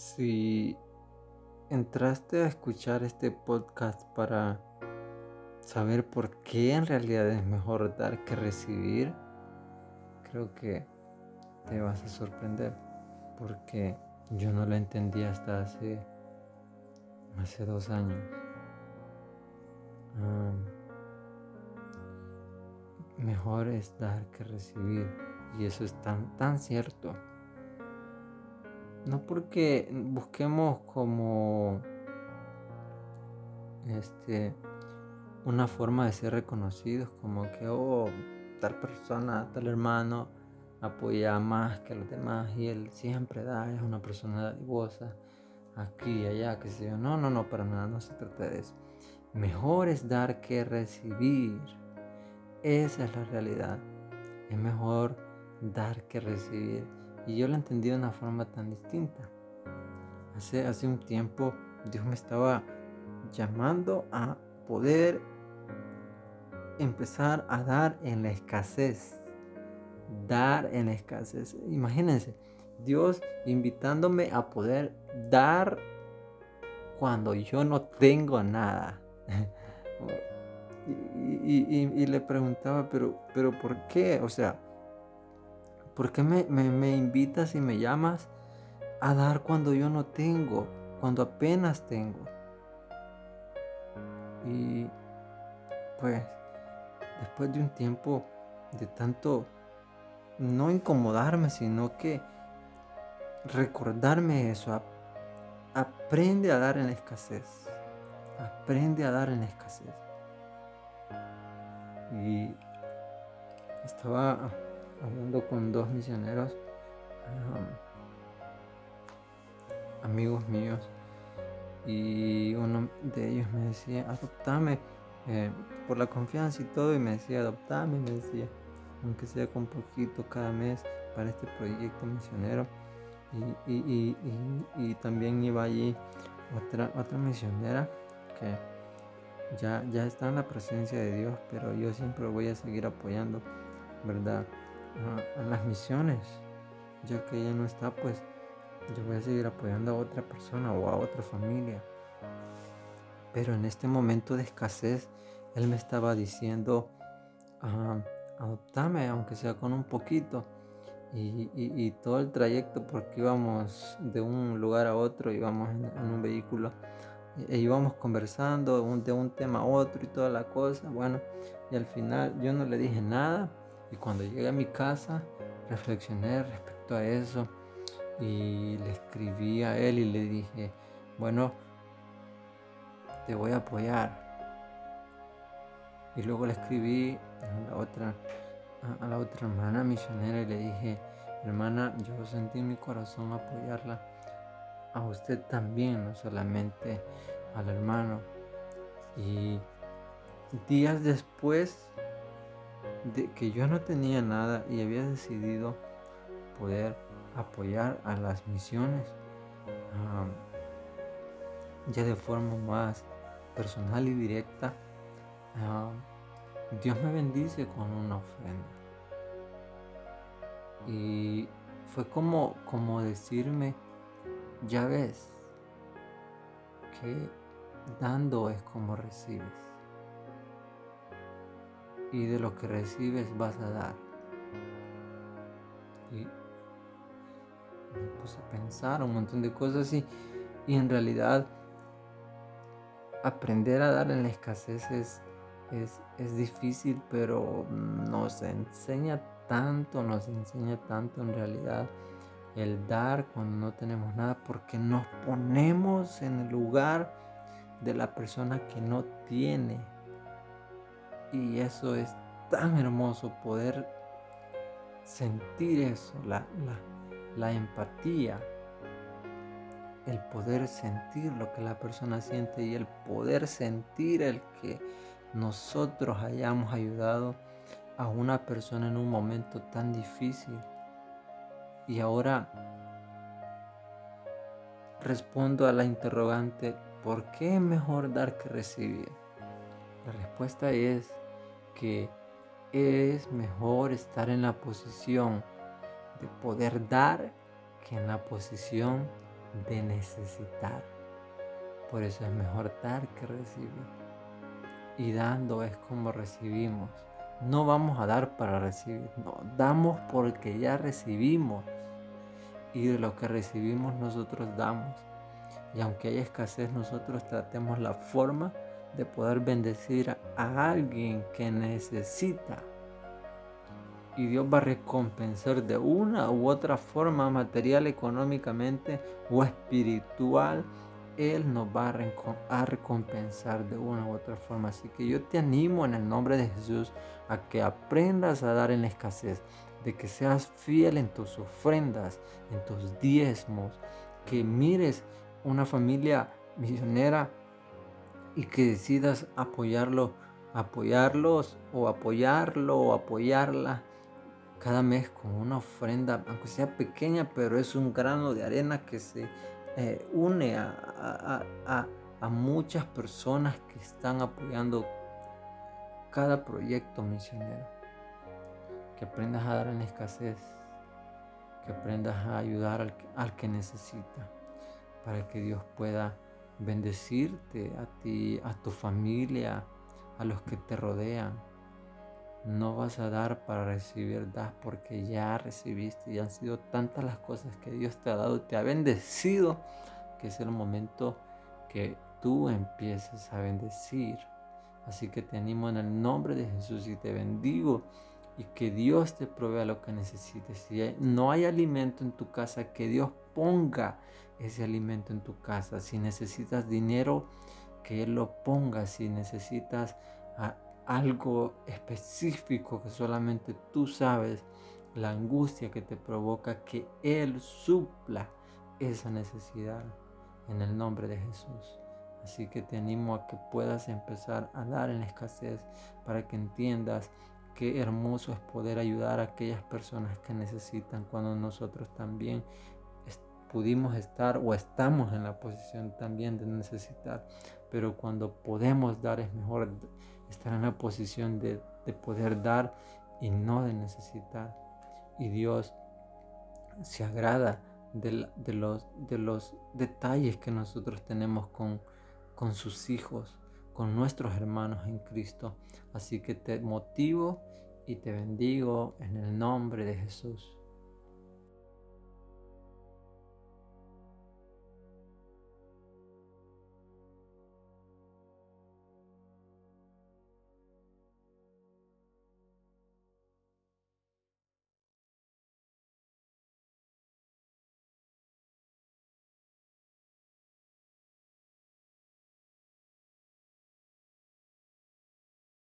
Si entraste a escuchar este podcast para saber por qué en realidad es mejor dar que recibir, creo que te vas a sorprender porque yo no lo entendí hasta hace, hace dos años. mejor es dar que recibir y eso es tan, tan cierto. No porque busquemos como este una forma de ser reconocidos, como que oh, tal persona, tal hermano apoya más que los demás y él siempre da, es una persona dadivosa aquí allá, que sé yo. No, no, no, para nada, no se trata de eso. Mejor es dar que recibir. Esa es la realidad. Es mejor dar que recibir. Y yo lo entendí de una forma tan distinta. Hace, hace un tiempo Dios me estaba llamando a poder empezar a dar en la escasez. Dar en la escasez. Imagínense, Dios invitándome a poder dar cuando yo no tengo nada. y, le preguntaba, pero, pero ¿por qué? O sea, ¿Por qué me, invitas y me llamas a dar cuando yo no tengo, cuando apenas tengo? Y pues después de un tiempo de tanto no incomodarme, sino que recordarme eso, aprende a dar en escasez, aprende a dar en escasez. Y estaba hablando con dos misioneros, amigos míos, y uno de ellos me decía, adoptame eh, por la confianza y todo, y me decía, adoptame, me decía, aunque sea con poquito cada mes para este proyecto misionero. Y, también iba allí otra, otra misionera que ya, ya está en la presencia de Dios, pero yo siempre voy a seguir apoyando, ¿verdad? A, las misiones. Ya que ella no está, pues yo voy a seguir apoyando a otra persona o a otra familia. Pero en este momento de escasez, él me estaba diciendo, adoptame, aunque sea con un poquito. Y, todo el trayecto, porque íbamos de un lugar a otro, íbamos en, un vehículo, e íbamos conversando de un tema a otro y toda la cosa. Bueno, y al final yo no le dije nada, y cuando llegué a mi casa, reflexioné respecto a eso y le escribí a él y le dije, bueno, te voy a apoyar. Y luego le escribí a la otra, a la otra hermana misionera y le dije, hermana, yo sentí en mi corazón apoyarla a usted también, no solamente al hermano. Y días después de que yo no tenía nada y había decidido poder apoyar a las misiones ya de forma más personal y directa, Dios me bendice con una ofrenda. Y fue como, como decirme, ya ves, que dando es como recibes y de lo que recibes vas a dar. Y me puse a pensar un montón de cosas y, y en realidad aprender a dar en la escasez es, es, es difícil, pero nos enseña tanto, nos enseña tanto en realidad el dar cuando no tenemos nada, porque nos ponemos en el lugar de la persona que no tiene y eso es tan hermoso poder sentir eso, la, empatía, el poder sentir lo que la persona siente y el poder sentir el que nosotros hayamos ayudado a una persona en un momento tan difícil. Y ahora respondo a la interrogante, ¿por qué es mejor dar que recibir? La respuesta es que es mejor estar en la posición de poder dar que en la posición de necesitar. Por eso es mejor dar que recibir. Y dando es como recibimos. No vamos a dar para recibir, no, damos porque ya recibimos. Y de lo que recibimos nosotros damos. Y aunque haya escasez, nosotros tratemos la forma de poder bendecir a alguien que necesita. Y Dios va a recompensar de una u otra forma, material, económicamente o espiritual. Él nos va a recompensar de una u otra forma. Así que yo te animo en el nombre de Jesús a que aprendas a dar en escasez, de que seas fiel en tus ofrendas, en tus diezmos, que mires una familia misionera y que decidas apoyarlo, apoyarlos o apoyarlo o apoyarla cada mes con una ofrenda, aunque sea pequeña, pero es un grano de arena que se eh, une a, a, muchas personas que están apoyando cada proyecto misionero. Que aprendas a dar en escasez, que aprendas a ayudar al, al que necesita, para que Dios pueda bendecirte a ti, a tu familia, a los que te rodean. No vas a dar para recibir, das porque ya recibiste y han sido tantas las cosas que Dios te ha dado, te ha bendecido, que es el momento que tú empieces a bendecir. Así que te animo en el nombre de Jesús y te bendigo y que Dios te provea lo que necesites. Si no hay alimento en tu casa, que Dios ponga ese alimento en tu casa. Si necesitas dinero, que Él lo ponga. Si necesitas ah, algo específico que solamente tú sabes, la angustia que te provoca, que Él supla esa necesidad en el nombre de Jesús. Así que te animo a que puedas empezar a dar en escasez para que entiendas qué hermoso es poder ayudar a aquellas personas que necesitan cuando nosotros también pudimos estar o estamos en la posición también de necesitar. Pero cuando podemos dar es mejor estar en la posición de, poder dar y no de necesitar. Y Dios se agrada de, los, de los detalles que nosotros tenemos con, con sus hijos, con nuestros hermanos en Cristo. Así que te motivo y te bendigo en el nombre de Jesús.